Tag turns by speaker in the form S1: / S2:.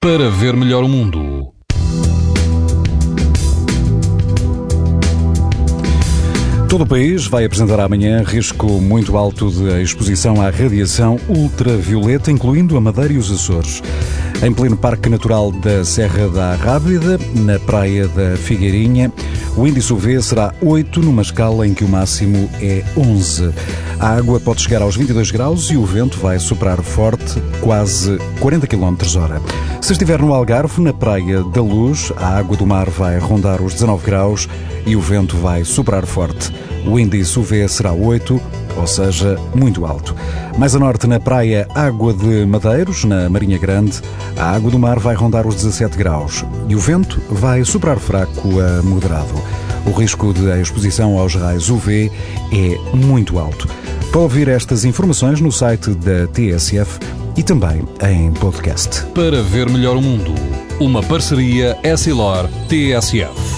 S1: para ver melhor o mundo.
S2: Todo o país vai apresentar amanhã risco muito alto de exposição à radiação ultravioleta, incluindo a Madeira e os Açores. Em pleno Parque Natural da Serra da Rábida, na Praia da Figueirinha, o índice UV será 8, numa escala em que o máximo é 11. A água pode chegar aos 22 graus e o vento vai soprar forte, quase 40 km hora. Se estiver no Algarve, na Praia da Luz, a água do mar vai rondar os 19 graus e o vento vai soprar forte. O índice UV será 8, ou seja, muito alto. Mais a norte, na praia Água de Madeiros, na Marinha Grande, a água do mar vai rondar os 17 graus e o vento vai soprar fraco a moderado. O risco de exposição aos raios UV é muito alto. Pode ouvir estas informações no site da TSF e também em podcast.
S1: Para ver melhor o mundo, uma parceria Essilor-TSF.